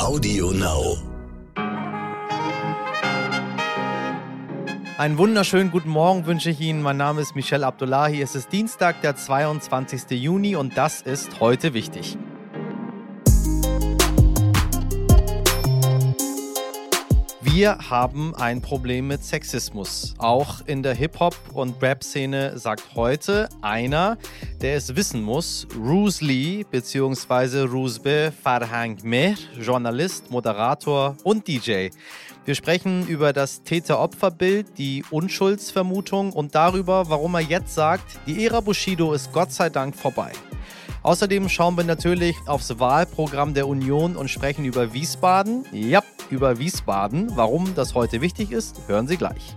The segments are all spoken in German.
Audio Now. Einen wunderschönen guten Morgen wünsche ich Ihnen. Mein Name ist Michel Abdullahi. Es ist Dienstag, der 22. Juni und das ist heute wichtig. Wir haben ein Problem mit Sexismus. Auch in der Hip-Hop- und Rap-Szene sagt heute einer, der es wissen muss, Ruse Lee bzw. Ruzbe Farhang Mehr, Journalist, Moderator und DJ. Wir sprechen über das Täter-Opfer-Bild, die Unschuldsvermutung und darüber, warum er jetzt sagt, die Ära Bushido ist Gott sei Dank vorbei. Außerdem schauen wir natürlich aufs Wahlprogramm der Union und sprechen über Wiesbaden. Ja, über Wiesbaden. Warum das heute wichtig ist, hören Sie gleich.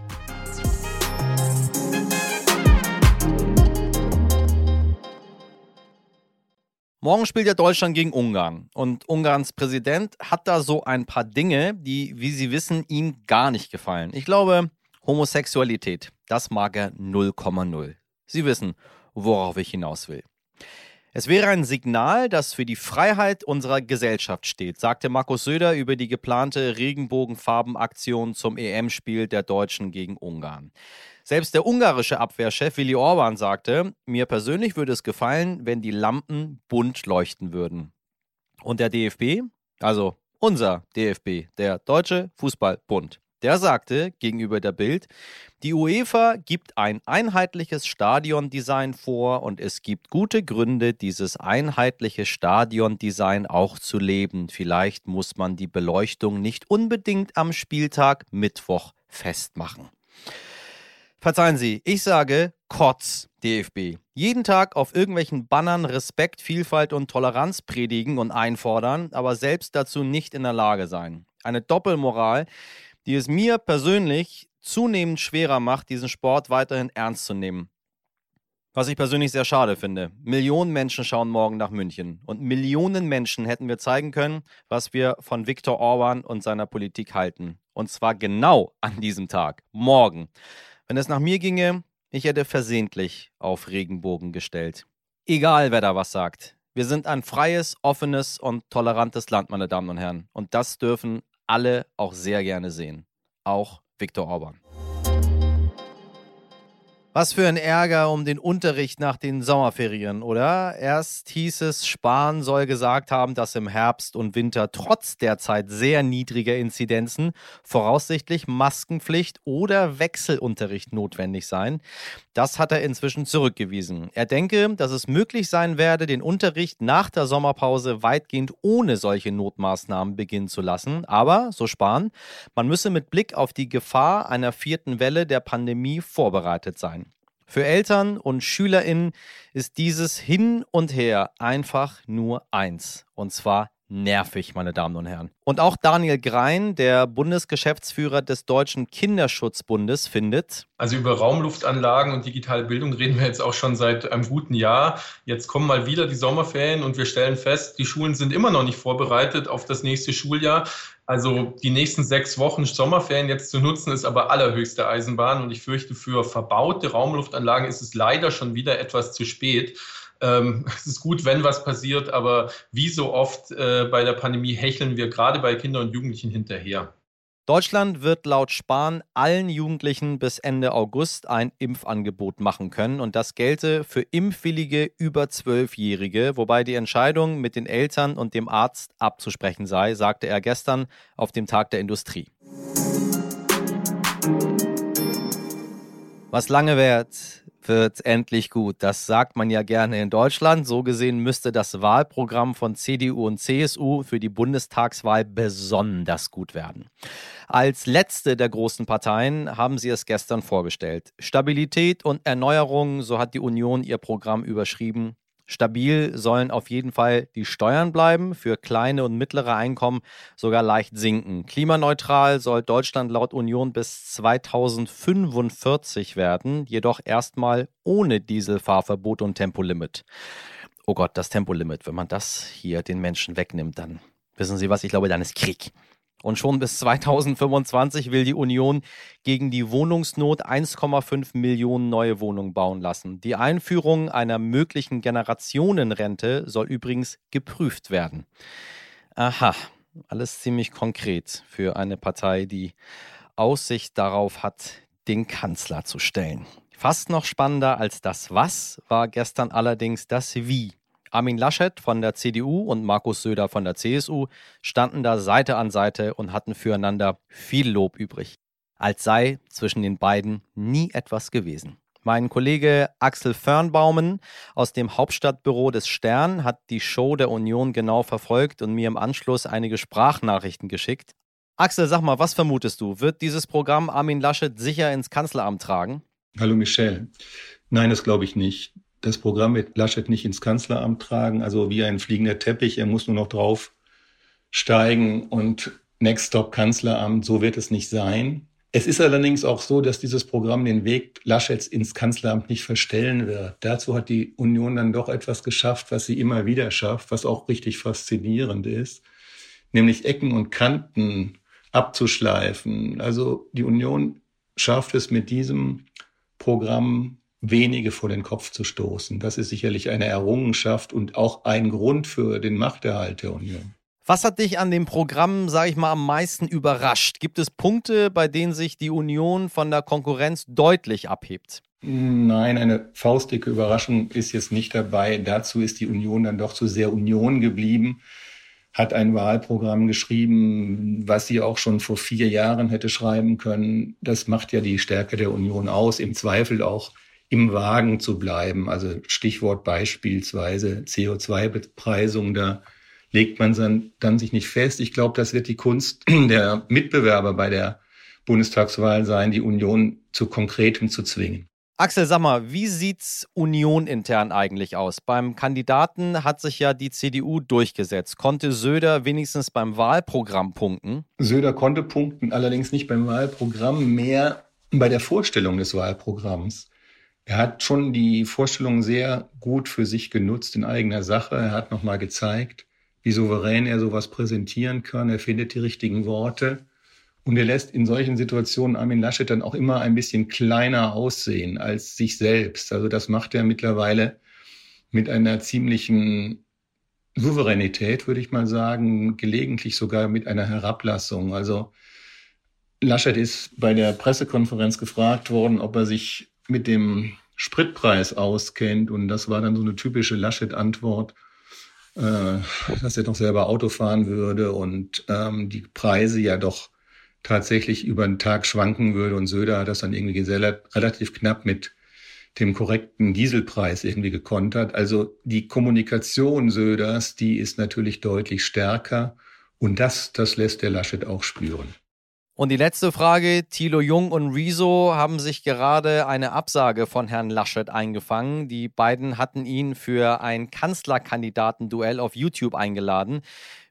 Morgen spielt ja Deutschland gegen Ungarn. Und Ungarns Präsident hat da so ein paar Dinge, die, wie Sie wissen, ihm gar nicht gefallen. Ich glaube, Homosexualität, das mag er 0,0. Sie wissen, worauf ich hinaus will. Es wäre ein Signal, das für die Freiheit unserer Gesellschaft steht, sagte Markus Söder über die geplante Regenbogenfarbenaktion zum EM-Spiel der Deutschen gegen Ungarn. Selbst der ungarische Abwehrchef Willy Orban sagte, mir persönlich würde es gefallen, wenn die Lampen bunt leuchten würden. Und der DFB, also unser DFB, der Deutsche Fußballbund, der sagte gegenüber der Bild, die UEFA gibt ein einheitliches Stadiondesign vor und es gibt gute Gründe, dieses einheitliche Stadiondesign auch zu leben. Vielleicht muss man die Beleuchtung nicht unbedingt am Spieltag Mittwoch festmachen. Verzeihen Sie, ich sage Kotz, DFB. Jeden Tag auf irgendwelchen Bannern Respekt, Vielfalt und Toleranz predigen und einfordern, aber selbst dazu nicht in der Lage sein. Eine Doppelmoral, die es mir persönlich zunehmend schwerer macht, diesen Sport weiterhin ernst zu nehmen. Was ich persönlich sehr schade finde. Millionen Menschen schauen morgen nach München. Und Millionen Menschen hätten wir zeigen können, was wir von Viktor Orban und seiner Politik halten. Und zwar genau an diesem Tag, morgen. Wenn es nach mir ginge, ich hätte versehentlich auf Regenbogen gestellt. Egal, wer da was sagt. Wir sind ein freies, offenes und tolerantes Land, meine Damen und Herren. Und das dürfen alle auch sehr gerne sehen. Auch Viktor Orban. Was für ein Ärger um den Unterricht nach den Sommerferien, oder? Erst hieß es, Spahn soll gesagt haben, dass im Herbst und Winter trotz derzeit sehr niedriger Inzidenzen voraussichtlich Maskenpflicht oder Wechselunterricht notwendig seien. Das hat er inzwischen zurückgewiesen. Er denke, dass es möglich sein werde, den Unterricht nach der Sommerpause weitgehend ohne solche Notmaßnahmen beginnen zu lassen. Aber, so Spahn, man müsse mit Blick auf die Gefahr einer vierten Welle der Pandemie vorbereitet sein. Für Eltern und SchülerInnen ist dieses Hin und Her einfach nur eins. Und zwar nervig, meine Damen und Herren. Und auch Daniel Grein, der Bundesgeschäftsführer des Deutschen Kinderschutzbundes, findet. Also über Raumluftanlagen und digitale Bildung reden wir jetzt auch schon seit einem guten Jahr. Jetzt kommen mal wieder die Sommerferien und wir stellen fest, die Schulen sind immer noch nicht vorbereitet auf das nächste Schuljahr. Also die nächsten sechs Wochen Sommerferien jetzt zu nutzen, ist aber allerhöchste Eisenbahn. Und ich fürchte, für verbaute Raumluftanlagen ist es leider schon wieder etwas zu spät. Ähm, es ist gut, wenn was passiert, aber wie so oft äh, bei der Pandemie hecheln wir gerade bei Kindern und Jugendlichen hinterher. Deutschland wird laut Spahn allen Jugendlichen bis Ende August ein Impfangebot machen können und das gelte für impfwillige über Zwölfjährige, wobei die Entscheidung mit den Eltern und dem Arzt abzusprechen sei, sagte er gestern auf dem Tag der Industrie. Was lange währt, wird endlich gut. Das sagt man ja gerne in Deutschland. So gesehen müsste das Wahlprogramm von CDU und CSU für die Bundestagswahl besonders gut werden. Als letzte der großen Parteien haben sie es gestern vorgestellt. Stabilität und Erneuerung, so hat die Union ihr Programm überschrieben. Stabil sollen auf jeden Fall die Steuern bleiben, für kleine und mittlere Einkommen sogar leicht sinken. Klimaneutral soll Deutschland laut Union bis 2045 werden, jedoch erstmal ohne Dieselfahrverbot und Tempolimit. Oh Gott, das Tempolimit, wenn man das hier den Menschen wegnimmt, dann wissen Sie was, ich glaube, dann ist Krieg. Und schon bis 2025 will die Union gegen die Wohnungsnot 1,5 Millionen neue Wohnungen bauen lassen. Die Einführung einer möglichen Generationenrente soll übrigens geprüft werden. Aha. Alles ziemlich konkret für eine Partei, die Aussicht darauf hat, den Kanzler zu stellen. Fast noch spannender als das Was war gestern allerdings das Wie. Armin Laschet von der CDU und Markus Söder von der CSU standen da Seite an Seite und hatten füreinander viel Lob übrig. Als sei zwischen den beiden nie etwas gewesen. Mein Kollege Axel Fernbaumen aus dem Hauptstadtbüro des Stern hat die Show der Union genau verfolgt und mir im Anschluss einige Sprachnachrichten geschickt. Axel, sag mal, was vermutest du? Wird dieses Programm Armin Laschet sicher ins Kanzleramt tragen? Hallo Michel. Nein, das glaube ich nicht. Das Programm wird Laschet nicht ins Kanzleramt tragen, also wie ein fliegender Teppich. Er muss nur noch drauf steigen und Next Stop Kanzleramt, so wird es nicht sein. Es ist allerdings auch so, dass dieses Programm den Weg Laschets ins Kanzleramt nicht verstellen wird. Dazu hat die Union dann doch etwas geschafft, was sie immer wieder schafft, was auch richtig faszinierend ist, nämlich Ecken und Kanten abzuschleifen. Also die Union schafft es mit diesem Programm wenige vor den Kopf zu stoßen. Das ist sicherlich eine Errungenschaft und auch ein Grund für den Machterhalt der Union. Was hat dich an dem Programm, sage ich mal, am meisten überrascht? Gibt es Punkte, bei denen sich die Union von der Konkurrenz deutlich abhebt? Nein, eine faustdicke Überraschung ist jetzt nicht dabei. Dazu ist die Union dann doch zu sehr Union geblieben, hat ein Wahlprogramm geschrieben, was sie auch schon vor vier Jahren hätte schreiben können. Das macht ja die Stärke der Union aus, im Zweifel auch im Wagen zu bleiben. Also Stichwort beispielsweise CO2-Bepreisung, da legt man dann, dann sich nicht fest. Ich glaube, das wird die Kunst der Mitbewerber bei der Bundestagswahl sein, die Union zu Konkretem zu zwingen. Axel, sag mal, wie sieht's Union intern eigentlich aus? Beim Kandidaten hat sich ja die CDU durchgesetzt. Konnte Söder wenigstens beim Wahlprogramm punkten? Söder konnte punkten, allerdings nicht beim Wahlprogramm, mehr bei der Vorstellung des Wahlprogramms. Er hat schon die Vorstellung sehr gut für sich genutzt in eigener Sache. Er hat nochmal gezeigt, wie souverän er sowas präsentieren kann. Er findet die richtigen Worte. Und er lässt in solchen Situationen Armin Laschet dann auch immer ein bisschen kleiner aussehen als sich selbst. Also das macht er mittlerweile mit einer ziemlichen Souveränität, würde ich mal sagen, gelegentlich sogar mit einer Herablassung. Also Laschet ist bei der Pressekonferenz gefragt worden, ob er sich mit dem Spritpreis auskennt. Und das war dann so eine typische Laschet-Antwort äh, dass er noch selber Auto fahren würde und ähm, die Preise ja doch tatsächlich über den Tag schwanken würde. Und Söder hat das dann irgendwie relativ knapp mit dem korrekten Dieselpreis irgendwie gekontert. Also die Kommunikation Söders, die ist natürlich deutlich stärker. Und das, das lässt der Laschet auch spüren. Und die letzte Frage, Thilo Jung und Rezo haben sich gerade eine Absage von Herrn Laschet eingefangen. Die beiden hatten ihn für ein Kanzlerkandidatenduell auf YouTube eingeladen.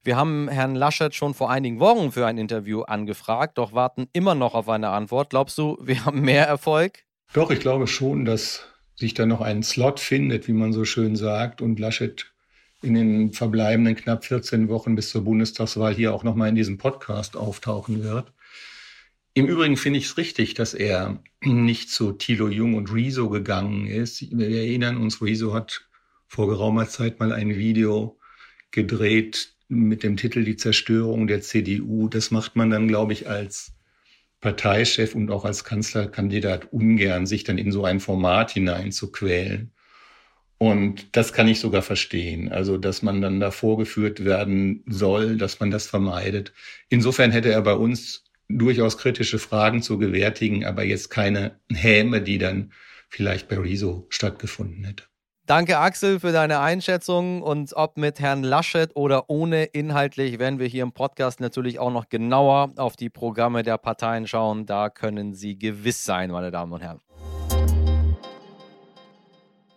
Wir haben Herrn Laschet schon vor einigen Wochen für ein Interview angefragt, doch warten immer noch auf eine Antwort. Glaubst du, wir haben mehr Erfolg? Doch, ich glaube schon, dass sich da noch ein Slot findet, wie man so schön sagt, und Laschet in den verbleibenden knapp 14 Wochen bis zur Bundestagswahl hier auch nochmal in diesem Podcast auftauchen wird. Im Übrigen finde ich es richtig, dass er nicht zu Thilo Jung und Rezo gegangen ist. Wir erinnern uns, Rezo hat vor geraumer Zeit mal ein Video gedreht mit dem Titel Die Zerstörung der CDU. Das macht man dann, glaube ich, als Parteichef und auch als Kanzlerkandidat ungern, sich dann in so ein Format hineinzuquälen. Und das kann ich sogar verstehen. Also, dass man dann da vorgeführt werden soll, dass man das vermeidet. Insofern hätte er bei uns durchaus kritische Fragen zu gewärtigen, aber jetzt keine Häme, die dann vielleicht bei Riso stattgefunden hätte. Danke, Axel, für deine Einschätzung. Und ob mit Herrn Laschet oder ohne, inhaltlich werden wir hier im Podcast natürlich auch noch genauer auf die Programme der Parteien schauen. Da können Sie gewiss sein, meine Damen und Herren.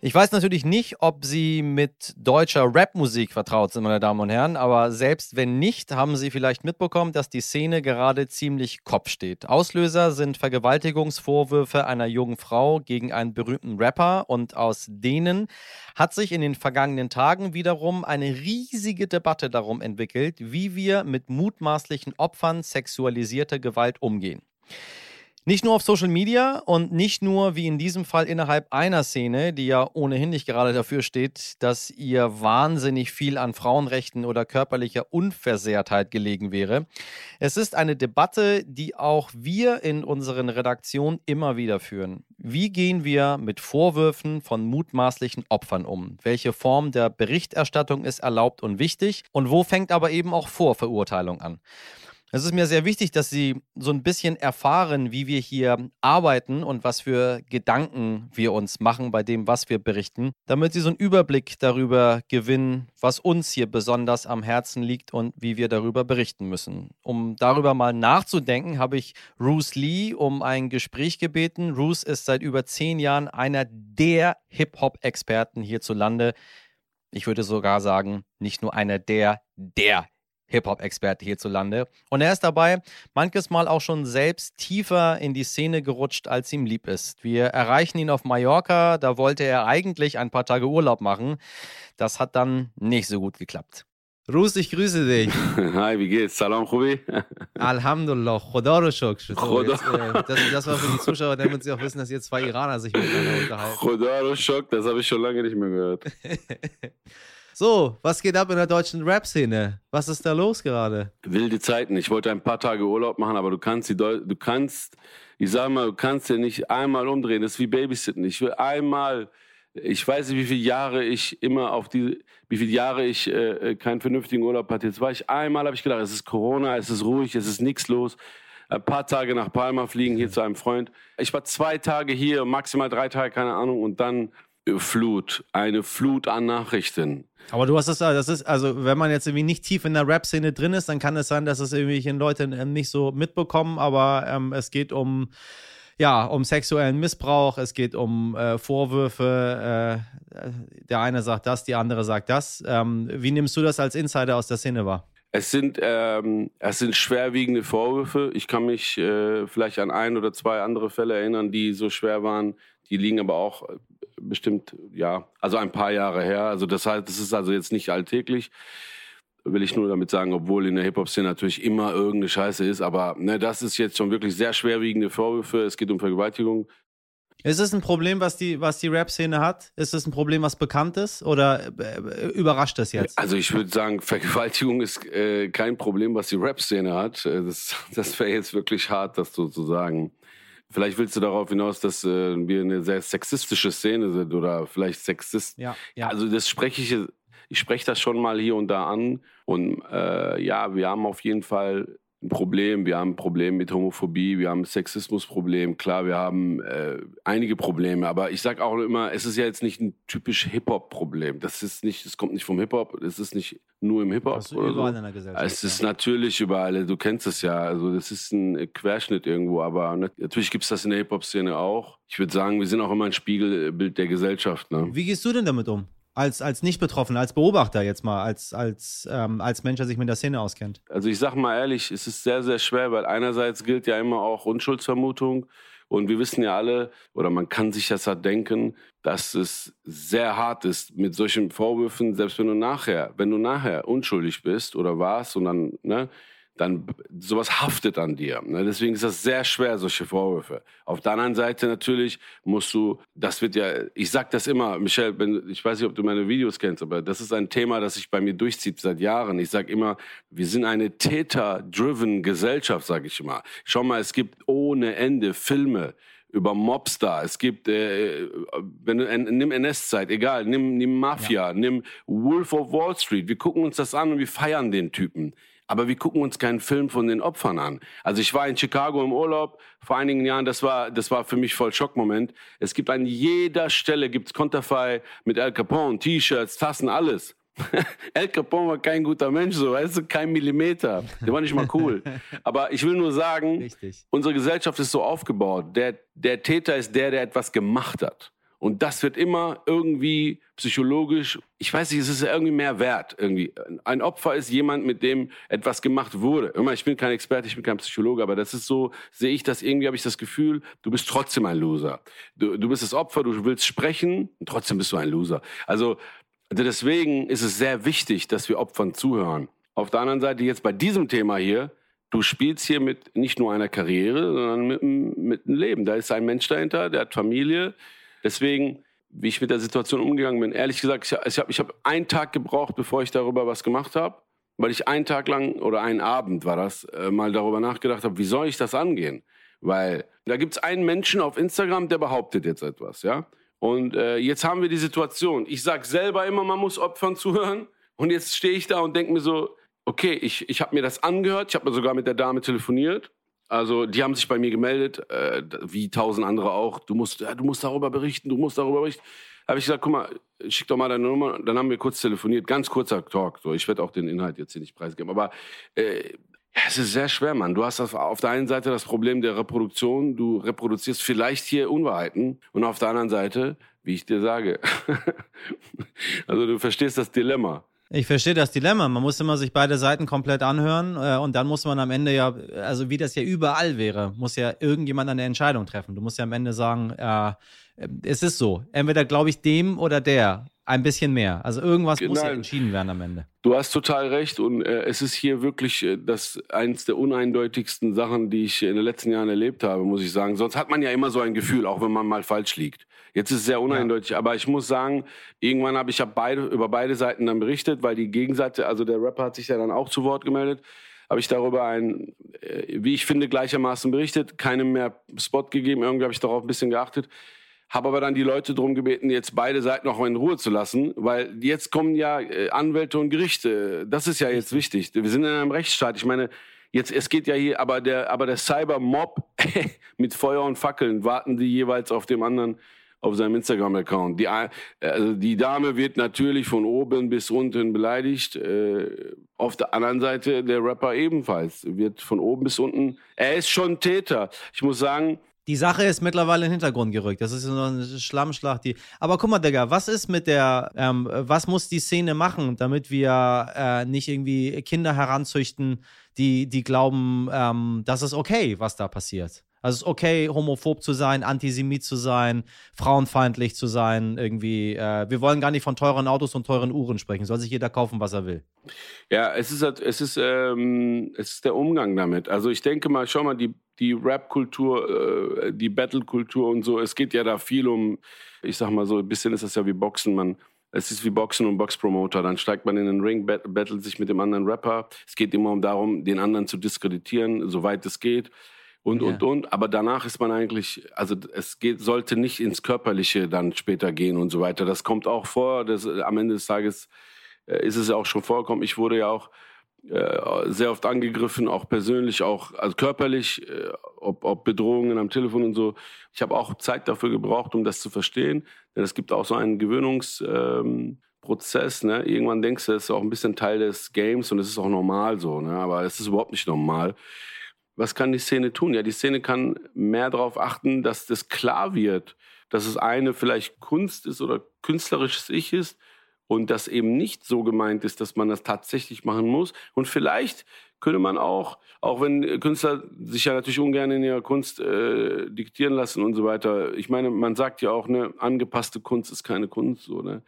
Ich weiß natürlich nicht, ob Sie mit deutscher Rapmusik vertraut sind, meine Damen und Herren, aber selbst wenn nicht, haben Sie vielleicht mitbekommen, dass die Szene gerade ziemlich Kopf steht. Auslöser sind Vergewaltigungsvorwürfe einer jungen Frau gegen einen berühmten Rapper und aus denen hat sich in den vergangenen Tagen wiederum eine riesige Debatte darum entwickelt, wie wir mit mutmaßlichen Opfern sexualisierter Gewalt umgehen. Nicht nur auf Social Media und nicht nur wie in diesem Fall innerhalb einer Szene, die ja ohnehin nicht gerade dafür steht, dass ihr wahnsinnig viel an Frauenrechten oder körperlicher Unversehrtheit gelegen wäre. Es ist eine Debatte, die auch wir in unseren Redaktionen immer wieder führen. Wie gehen wir mit Vorwürfen von mutmaßlichen Opfern um? Welche Form der Berichterstattung ist erlaubt und wichtig? Und wo fängt aber eben auch Vorverurteilung an? Es ist mir sehr wichtig, dass Sie so ein bisschen erfahren, wie wir hier arbeiten und was für Gedanken wir uns machen bei dem, was wir berichten, damit Sie so einen Überblick darüber gewinnen, was uns hier besonders am Herzen liegt und wie wir darüber berichten müssen. Um darüber mal nachzudenken, habe ich Bruce Lee um ein Gespräch gebeten. Bruce ist seit über zehn Jahren einer der Hip-Hop-Experten hierzulande. Ich würde sogar sagen, nicht nur einer der, der Hip-Hop-Experte hierzulande. Und er ist dabei manches Mal auch schon selbst tiefer in die Szene gerutscht, als ihm lieb ist. Wir erreichen ihn auf Mallorca, da wollte er eigentlich ein paar Tage Urlaub machen. Das hat dann nicht so gut geklappt. Rus, ich grüße dich. Hi, wie geht's? Salam, Khubi. Alhamdulillah, Khoda ro so, jetzt, äh, das, das, war für die Zuschauer, damit sie auch wissen, dass jetzt zwei Iraner sich miteinander unterhalten. Khoda ro das habe ich schon lange nicht mehr gehört. So, was geht ab in der deutschen Rap-Szene? Was ist da los gerade? Wilde Zeiten. Ich wollte ein paar Tage Urlaub machen, aber du kannst die Deu du kannst, ich sag mal, du kannst ja nicht einmal umdrehen. Das ist wie Babysitten. Ich will einmal, ich weiß nicht, wie viele Jahre ich immer auf die, wie viele Jahre ich äh, äh keinen vernünftigen Urlaub hatte. Jetzt war ich einmal, habe ich gedacht, es ist Corona, es ist ruhig, es ist nichts los. Ein paar Tage nach Palma fliegen, hier zu einem Freund. Ich war zwei Tage hier, maximal drei Tage, keine Ahnung, und dann Flut, eine Flut an Nachrichten. Aber du hast es, das ist, also wenn man jetzt irgendwie nicht tief in der Rap-Szene drin ist, dann kann es sein, dass es irgendwelche Leute ähm, nicht so mitbekommen, aber ähm, es geht um, ja, um sexuellen Missbrauch, es geht um äh, Vorwürfe, äh, der eine sagt das, die andere sagt das. Ähm, wie nimmst du das als Insider aus der Szene wahr? Es sind, ähm, es sind schwerwiegende Vorwürfe. Ich kann mich äh, vielleicht an ein oder zwei andere Fälle erinnern, die so schwer waren. Die liegen aber auch bestimmt, ja, also ein paar Jahre her. Also das heißt, das ist also jetzt nicht alltäglich. Will ich nur damit sagen, obwohl in der Hip-Hop-Szene natürlich immer irgendeine Scheiße ist. Aber ne, das ist jetzt schon wirklich sehr schwerwiegende Vorwürfe. Es geht um Vergewaltigung. Ist es ein Problem, was die, was die Rap-Szene hat? Ist es ein Problem, was bekannt ist? Oder äh, überrascht das jetzt? Also ich würde sagen, Vergewaltigung ist äh, kein Problem, was die Rap-Szene hat. Äh, das, das wäre jetzt wirklich hart, das so zu sagen. Vielleicht willst du darauf hinaus, dass äh, wir eine sehr sexistische Szene sind oder vielleicht sexist. Ja, ja. Also das spreche ich, ich spreche das schon mal hier und da an. Und äh, ja, wir haben auf jeden Fall ein Problem. Wir haben ein Problem mit Homophobie, wir haben ein Sexismusproblem. Klar, wir haben äh, einige Probleme, aber ich sage auch immer, es ist ja jetzt nicht ein typisch Hip-Hop-Problem. Das ist nicht, es kommt nicht vom Hip-Hop, es ist nicht nur im Hip-Hop. Also überall so. in der Gesellschaft. Es ist ja. natürlich überall, du kennst es ja. Also das ist ein Querschnitt irgendwo, aber natürlich gibt es das in der Hip-Hop-Szene auch. Ich würde sagen, wir sind auch immer ein Spiegelbild der Gesellschaft. Ne? Wie gehst du denn damit um? Als, als Nicht-Betroffener, als Beobachter jetzt mal, als, als, ähm, als Mensch, der sich mit der Szene auskennt? Also ich sag mal ehrlich, es ist sehr, sehr schwer, weil einerseits gilt ja immer auch Unschuldsvermutung und wir wissen ja alle, oder man kann sich das halt denken, dass es sehr hart ist mit solchen Vorwürfen, selbst wenn du nachher, wenn du nachher unschuldig bist oder warst und dann, ne, dann sowas haftet an dir. Ne? Deswegen ist das sehr schwer, solche Vorwürfe. Auf der anderen Seite natürlich musst du, das wird ja, ich sag das immer, Michelle, wenn, ich weiß nicht, ob du meine Videos kennst, aber das ist ein Thema, das sich bei mir durchzieht seit Jahren. Ich sag immer, wir sind eine Täter-driven Gesellschaft, sage ich immer. Schau mal, es gibt ohne Ende Filme, über Mobster, es gibt, äh, wenn du, nimm NS-Zeit, egal, nimm, nimm Mafia, ja. nimm Wolf of Wall Street. Wir gucken uns das an und wir feiern den Typen aber wir gucken uns keinen Film von den Opfern an. Also ich war in Chicago im Urlaub vor einigen Jahren, das war, das war für mich voll Schockmoment. Es gibt an jeder Stelle gibt's Konterfei mit Al Capone, T-Shirts, Tassen, alles. Al Capone war kein guter Mensch, so, weißt du, kein Millimeter. Der war nicht mal cool. Aber ich will nur sagen, Richtig. unsere Gesellschaft ist so aufgebaut. Der, der Täter ist der, der etwas gemacht hat. Und das wird immer irgendwie psychologisch, ich weiß nicht, es ist irgendwie mehr wert. Irgendwie. Ein Opfer ist jemand, mit dem etwas gemacht wurde. Ich bin kein Experte, ich bin kein Psychologe, aber das ist so, sehe ich das irgendwie, habe ich das Gefühl, du bist trotzdem ein Loser. Du, du bist das Opfer, du willst sprechen und trotzdem bist du ein Loser. Also deswegen ist es sehr wichtig, dass wir Opfern zuhören. Auf der anderen Seite jetzt bei diesem Thema hier, du spielst hier mit nicht nur einer Karriere, sondern mit, mit einem Leben. Da ist ein Mensch dahinter, der hat Familie. Deswegen, wie ich mit der Situation umgegangen bin, ehrlich gesagt, ich habe ich hab einen Tag gebraucht, bevor ich darüber was gemacht habe, weil ich einen Tag lang oder einen Abend war das, äh, mal darüber nachgedacht habe, wie soll ich das angehen? Weil da gibt es einen Menschen auf Instagram, der behauptet jetzt etwas, ja. Und äh, jetzt haben wir die Situation. Ich sage selber immer, man muss Opfern zuhören. Und jetzt stehe ich da und denke mir so, okay, ich, ich habe mir das angehört, ich habe sogar mit der Dame telefoniert. Also die haben sich bei mir gemeldet, äh, wie tausend andere auch. Du musst, ja, du musst darüber berichten, du musst darüber berichten. Habe ich gesagt, guck mal, schick doch mal deine Nummer. Dann haben wir kurz telefoniert, ganz kurzer Talk. So, ich werde auch den Inhalt jetzt hier nicht preisgeben. Aber äh, es ist sehr schwer, Mann. Du hast das, auf der einen Seite das Problem der Reproduktion. Du reproduzierst vielleicht hier Unwahrheiten. Und auf der anderen Seite, wie ich dir sage, also du verstehst das Dilemma. Ich verstehe das Dilemma. Man muss immer sich beide Seiten komplett anhören äh, und dann muss man am Ende ja, also wie das ja überall wäre, muss ja irgendjemand eine Entscheidung treffen. Du musst ja am Ende sagen, äh, es ist so. Entweder glaube ich dem oder der ein bisschen mehr. Also irgendwas genau. muss ja entschieden werden am Ende. Du hast total recht und äh, es ist hier wirklich äh, das eins der uneindeutigsten Sachen, die ich in den letzten Jahren erlebt habe, muss ich sagen. Sonst hat man ja immer so ein Gefühl, auch wenn man mal falsch liegt. Jetzt ist es sehr uneindeutig, ja. aber ich muss sagen, irgendwann habe ich hab beide, über beide Seiten dann berichtet, weil die Gegenseite, also der Rapper hat sich ja dann auch zu Wort gemeldet, habe ich darüber ein, äh, wie ich finde, gleichermaßen berichtet, keinem mehr Spot gegeben, irgendwie habe ich darauf ein bisschen geachtet. Habe aber dann die Leute darum gebeten, jetzt beide Seiten auch in Ruhe zu lassen, weil jetzt kommen ja äh, Anwälte und Gerichte. Das ist ja jetzt wichtig. Wir sind in einem Rechtsstaat. Ich meine, jetzt es geht ja hier, aber der, aber der Cyber-Mob mit Feuer und Fackeln warten die jeweils auf dem anderen auf seinem Instagram-Account. Die, also die Dame wird natürlich von oben bis unten beleidigt. Äh, auf der anderen Seite der Rapper ebenfalls wird von oben bis unten. Er ist schon Täter. Ich muss sagen, die Sache ist mittlerweile in den Hintergrund gerückt. Das ist so eine Schlammschlacht. Die Aber guck mal, Digga, was ist mit der, ähm, was muss die Szene machen, damit wir äh, nicht irgendwie Kinder heranzüchten, die, die glauben, ähm, das ist okay, was da passiert? Also es ist okay, homophob zu sein, Antisemit zu sein, frauenfeindlich zu sein, irgendwie. Äh, wir wollen gar nicht von teuren Autos und teuren Uhren sprechen. Soll sich jeder kaufen, was er will. Ja, es ist, halt, es ist, ähm, es ist der Umgang damit. Also ich denke mal, schau mal, die, die Rap-Kultur, äh, die Battle-Kultur und so, es geht ja da viel um, ich sag mal so, ein bisschen ist das ja wie Boxen, man es ist wie Boxen und Boxpromoter. Dann steigt man in den Ring, battelt sich mit dem anderen Rapper. Es geht immer darum, den anderen zu diskreditieren, soweit es geht und, ja. und, und. Aber danach ist man eigentlich, also es geht, sollte nicht ins Körperliche dann später gehen und so weiter. Das kommt auch vor. Das, am Ende des Tages äh, ist es ja auch schon vorgekommen. Ich wurde ja auch äh, sehr oft angegriffen, auch persönlich, auch also körperlich, äh, ob, ob Bedrohungen am Telefon und so. Ich habe auch Zeit dafür gebraucht, um das zu verstehen. Denn es gibt auch so einen Gewöhnungsprozess. Ähm, ne? Irgendwann denkst du, es ist auch ein bisschen Teil des Games und es ist auch normal so. Ne? Aber es ist überhaupt nicht normal was kann die Szene tun? Ja, die Szene kann mehr darauf achten, dass das klar wird, dass es eine vielleicht Kunst ist oder künstlerisches Ich ist und das eben nicht so gemeint ist, dass man das tatsächlich machen muss. Und vielleicht könnte man auch, auch wenn Künstler sich ja natürlich ungern in ihrer Kunst äh, diktieren lassen und so weiter. Ich meine, man sagt ja auch, ne, angepasste Kunst ist keine Kunst, so, ne?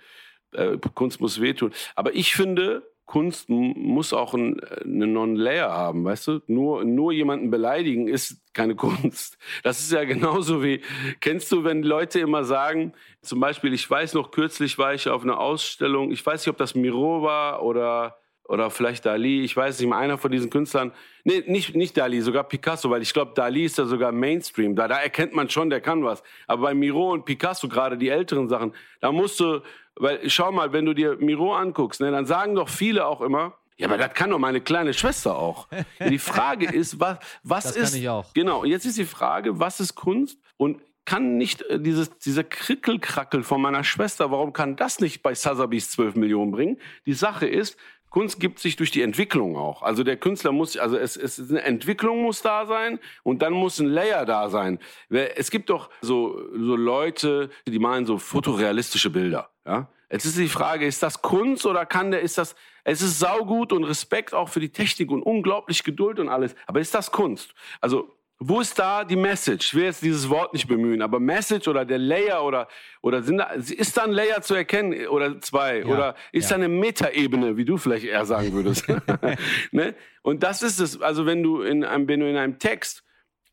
Äh, Kunst muss wehtun. Aber ich finde, Kunst muss auch ein, eine Non-Layer haben, weißt du? Nur, nur jemanden beleidigen ist keine Kunst. Das ist ja genauso wie, kennst du, wenn Leute immer sagen, zum Beispiel, ich weiß noch, kürzlich war ich auf einer Ausstellung, ich weiß nicht, ob das Miro war oder, oder vielleicht Dali, ich weiß nicht mehr, einer von diesen Künstlern, nee, nicht, nicht Dali, sogar Picasso, weil ich glaube, Dali ist ja sogar Mainstream, da, da erkennt man schon, der kann was. Aber bei Miro und Picasso, gerade die älteren Sachen, da musst du, weil schau mal, wenn du dir Miro anguckst, ne, dann sagen doch viele auch immer, ja, aber das kann doch meine kleine Schwester auch. die Frage ist, was, was das ist. Kann ich auch. Genau, jetzt ist die Frage, was ist Kunst? Und kann nicht äh, dieses, dieser Krickelkrackel von meiner Schwester, warum kann das nicht bei Sotheby's 12 Millionen bringen? Die Sache ist, Kunst gibt sich durch die Entwicklung auch. Also der Künstler muss, also es, es eine Entwicklung muss da sein und dann muss ein Layer da sein. Es gibt doch so, so Leute, die malen so fotorealistische Bilder. Ja? Jetzt ist die Frage, ist das Kunst oder kann der, ist das, es ist saugut und Respekt auch für die Technik und unglaublich Geduld und alles. Aber ist das Kunst? Also wo ist da die Message? Ich will jetzt dieses Wort nicht bemühen, aber Message oder der Layer oder, oder sind da, ist da ein Layer zu erkennen oder zwei? Ja, oder ist ja. da eine Metaebene, wie du vielleicht eher sagen würdest? ne? Und das ist es. Also wenn du in einem, wenn du in einem Text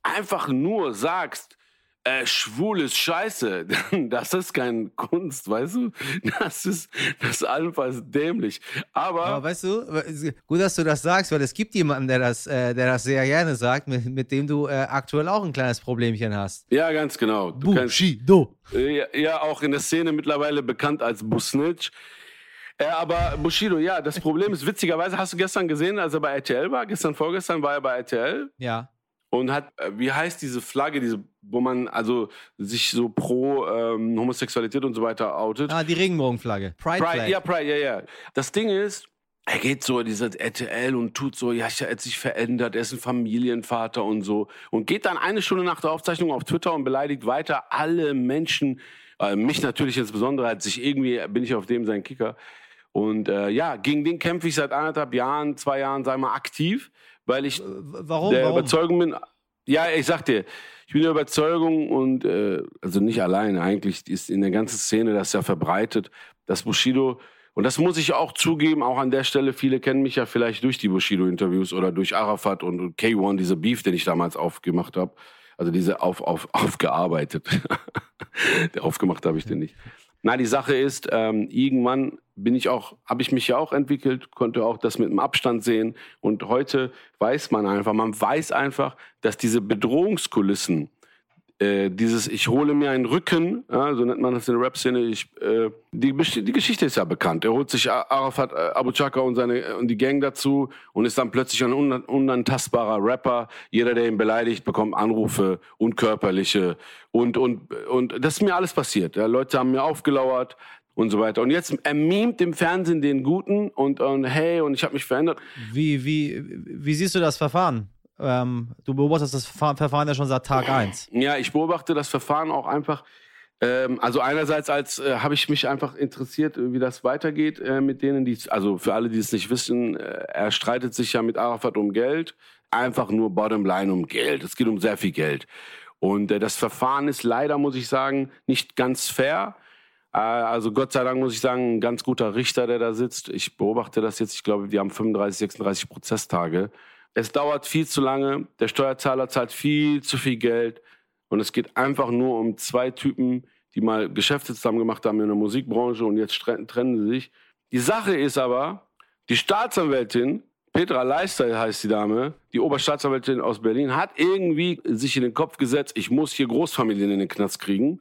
einfach nur sagst, äh, schwul ist scheiße, das ist keine Kunst, weißt du? Das ist, das ist einfach dämlich. Aber, Aber weißt du, gut, dass du das sagst, weil es gibt jemanden, der das, äh, der das sehr gerne sagt, mit, mit dem du äh, aktuell auch ein kleines Problemchen hast. Ja, ganz genau. Du Bushido. ja, ja, auch in der Szene mittlerweile bekannt als Busnitch. Äh, aber Bushido, ja, das Problem ist, witzigerweise, hast du gestern gesehen, als er bei RTL war? Gestern, vorgestern war er bei RTL. Ja und hat, äh, wie heißt diese Flagge, diese, wo man also sich so pro ähm, Homosexualität und so weiter outet? Ah, die Regenbogenflagge. Pride, Pride Flag. Ja, Pride, ja, ja. Das Ding ist, er geht so in dieser RTL und tut so, ja, er hat sich verändert, er ist ein Familienvater und so. Und geht dann eine Stunde nach der Aufzeichnung auf Twitter und beleidigt weiter alle Menschen, äh, mich natürlich insbesondere, hat sich irgendwie, bin ich auf dem sein Kicker. Und äh, ja, gegen den kämpfe ich seit anderthalb Jahren, zwei Jahren, sei mal, aktiv weil ich warum, der warum? Überzeugung bin, ja, ich sag dir, ich bin der Überzeugung und äh, also nicht allein, eigentlich ist in der ganzen Szene das ja verbreitet, dass Bushido und das muss ich auch zugeben, auch an der Stelle, viele kennen mich ja vielleicht durch die Bushido-Interviews oder durch Arafat und K1, diese Beef, den ich damals aufgemacht habe. Also diese auf, auf, aufgearbeitet. aufgemacht habe ich den nicht. Na, die Sache ist, ähm, irgendwann bin ich auch, habe ich mich ja auch entwickelt, konnte auch das mit dem Abstand sehen. Und heute weiß man einfach, man weiß einfach, dass diese Bedrohungskulissen, äh, dieses ich hole mir einen Rücken, ja, so nennt man das in der Rap-Szene, äh, die, die Geschichte ist ja bekannt. Er holt sich Arafat äh, Abu Chaka und, seine, und die Gang dazu und ist dann plötzlich ein un unantastbarer Rapper. Jeder, der ihn beleidigt, bekommt Anrufe, unkörperliche und, und, und das ist mir alles passiert. Ja, Leute haben mir aufgelauert, und so weiter. Und jetzt er mimt im Fernsehen den Guten und, und hey, und ich habe mich verändert. Wie, wie, wie siehst du das Verfahren? Ähm, du beobachtest das Verfahren ja schon seit Tag 1. Ja, ich beobachte das Verfahren auch einfach. Ähm, also einerseits als äh, habe ich mich einfach interessiert, wie das weitergeht äh, mit denen, die also für alle, die es nicht wissen, äh, er streitet sich ja mit Arafat um Geld, einfach nur Bottomline um Geld. Es geht um sehr viel Geld. Und äh, das Verfahren ist leider, muss ich sagen, nicht ganz fair. Äh, also Gott sei Dank muss ich sagen, ein ganz guter Richter, der da sitzt. Ich beobachte das jetzt. Ich glaube, wir haben 35, 36 Prozesstage. Es dauert viel zu lange. Der Steuerzahler zahlt viel zu viel Geld. Und es geht einfach nur um zwei Typen, die mal Geschäfte zusammen gemacht haben in der Musikbranche und jetzt trennen sie sich. Die Sache ist aber, die Staatsanwältin, Petra Leister heißt die Dame, die Oberstaatsanwältin aus Berlin, hat irgendwie sich in den Kopf gesetzt, ich muss hier Großfamilien in den Knast kriegen.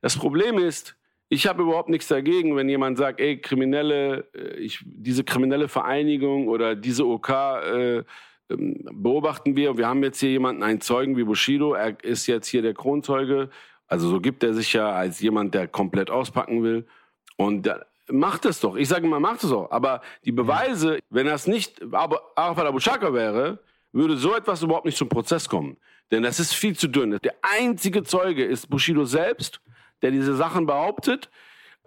Das Problem ist, ich habe überhaupt nichts dagegen, wenn jemand sagt, ey, kriminelle, äh, ich, diese kriminelle Vereinigung oder diese OK äh, beobachten wir. Wir haben jetzt hier jemanden, einen Zeugen wie Bushido, er ist jetzt hier der Kronzeuge. Also so gibt er sich ja als jemand, der komplett auspacken will. Und da, macht es doch. Ich sage mal, macht es doch. Aber die Beweise, wenn das nicht Arafat Abu Shaka wäre, würde so etwas überhaupt nicht zum Prozess kommen. Denn das ist viel zu dünn. Der einzige Zeuge ist Bushido selbst der diese Sachen behauptet.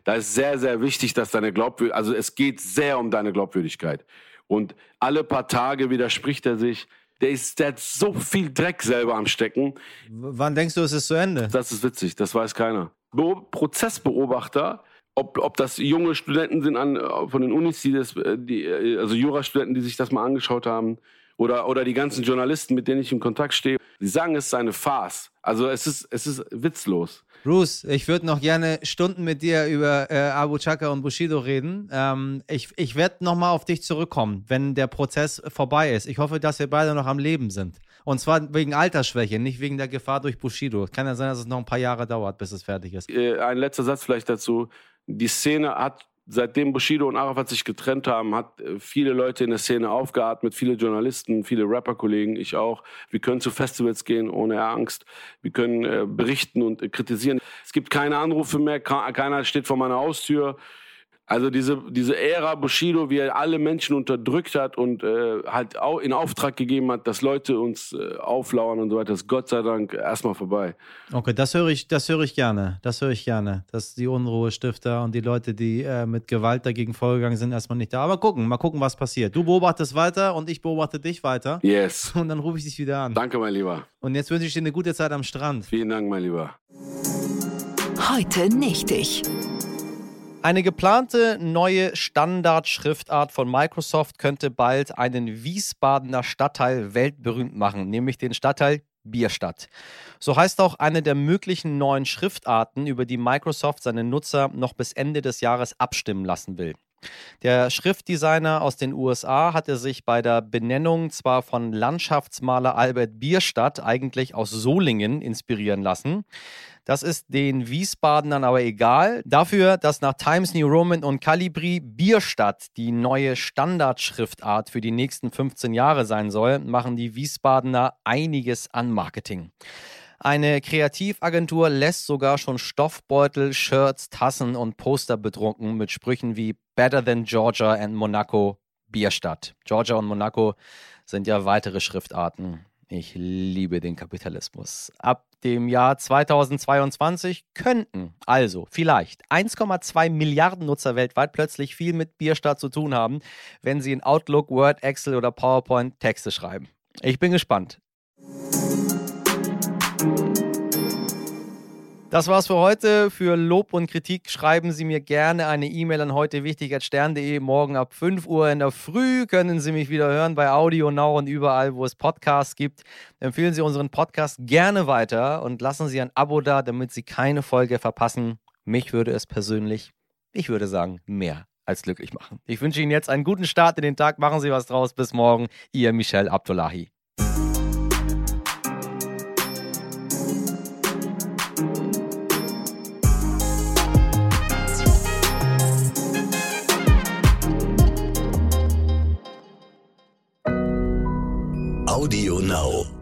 Da ist sehr, sehr wichtig, dass deine Glaubwürdigkeit, also es geht sehr um deine Glaubwürdigkeit. Und alle paar Tage widerspricht er sich. Der, ist, der hat so viel Dreck selber am Stecken. wann denkst du, ist es zu Ende? Das ist witzig, das weiß keiner. Be Prozessbeobachter, ob, ob das junge Studenten sind an, von den Unis, die das, die, also Jurastudenten, die sich das mal angeschaut haben, oder, oder die ganzen Journalisten, mit denen ich in Kontakt stehe, die sagen, es ist eine Farce. Also es ist, es ist witzlos. Bruce, ich würde noch gerne Stunden mit dir über äh, Abu Chaka und Bushido reden. Ähm, ich ich werde nochmal auf dich zurückkommen, wenn der Prozess vorbei ist. Ich hoffe, dass wir beide noch am Leben sind. Und zwar wegen Altersschwäche, nicht wegen der Gefahr durch Bushido. Kann ja sein, dass es noch ein paar Jahre dauert, bis es fertig ist. Äh, ein letzter Satz vielleicht dazu. Die Szene hat seitdem Bushido und Arafat sich getrennt haben, hat äh, viele Leute in der Szene aufgeatmet, viele Journalisten, viele Rapperkollegen, ich auch. Wir können zu Festivals gehen ohne Angst. Wir können äh, berichten und äh, kritisieren. Es gibt keine Anrufe mehr, keiner steht vor meiner Haustür. Also diese, diese Ära Bushido, wie er alle Menschen unterdrückt hat und äh, halt auch in Auftrag gegeben hat, dass Leute uns äh, auflauern und so weiter, ist Gott sei Dank erstmal vorbei. Okay, das höre ich, das höre ich gerne. Das höre ich gerne. Dass die Unruhestifter und die Leute, die äh, mit Gewalt dagegen vorgegangen sind, erstmal nicht da. Aber gucken, mal gucken, was passiert. Du beobachtest weiter und ich beobachte dich weiter. Yes. Und dann rufe ich dich wieder an. Danke, mein Lieber. Und jetzt wünsche ich dir eine gute Zeit am Strand. Vielen Dank, mein Lieber. Heute nicht ich. Eine geplante neue Standardschriftart von Microsoft könnte bald einen Wiesbadener Stadtteil weltberühmt machen, nämlich den Stadtteil Bierstadt. So heißt auch eine der möglichen neuen Schriftarten, über die Microsoft seine Nutzer noch bis Ende des Jahres abstimmen lassen will. Der Schriftdesigner aus den USA hatte sich bei der Benennung zwar von Landschaftsmaler Albert Bierstadt eigentlich aus Solingen inspirieren lassen. Das ist den Wiesbadenern aber egal. Dafür, dass nach Times New Roman und Calibri Bierstadt die neue Standardschriftart für die nächsten 15 Jahre sein soll, machen die Wiesbadener einiges an Marketing. Eine Kreativagentur lässt sogar schon Stoffbeutel, Shirts, Tassen und Poster bedrucken mit Sprüchen wie Better than Georgia and Monaco, Bierstadt. Georgia und Monaco sind ja weitere Schriftarten. Ich liebe den Kapitalismus. Ab dem Jahr 2022 könnten also vielleicht 1,2 Milliarden Nutzer weltweit plötzlich viel mit Bierstadt zu tun haben, wenn sie in Outlook, Word, Excel oder PowerPoint Texte schreiben. Ich bin gespannt. Das war's für heute. Für Lob und Kritik schreiben Sie mir gerne eine E-Mail an heute wichtig.stern.de. Morgen ab 5 Uhr in der Früh können Sie mich wieder hören bei Audio Now und überall, wo es Podcasts gibt. Empfehlen Sie unseren Podcast gerne weiter und lassen Sie ein Abo da, damit Sie keine Folge verpassen. Mich würde es persönlich, ich würde sagen, mehr als glücklich machen. Ich wünsche Ihnen jetzt einen guten Start in den Tag. Machen Sie was draus. Bis morgen. Ihr Michel Abdullahi. Audio Now.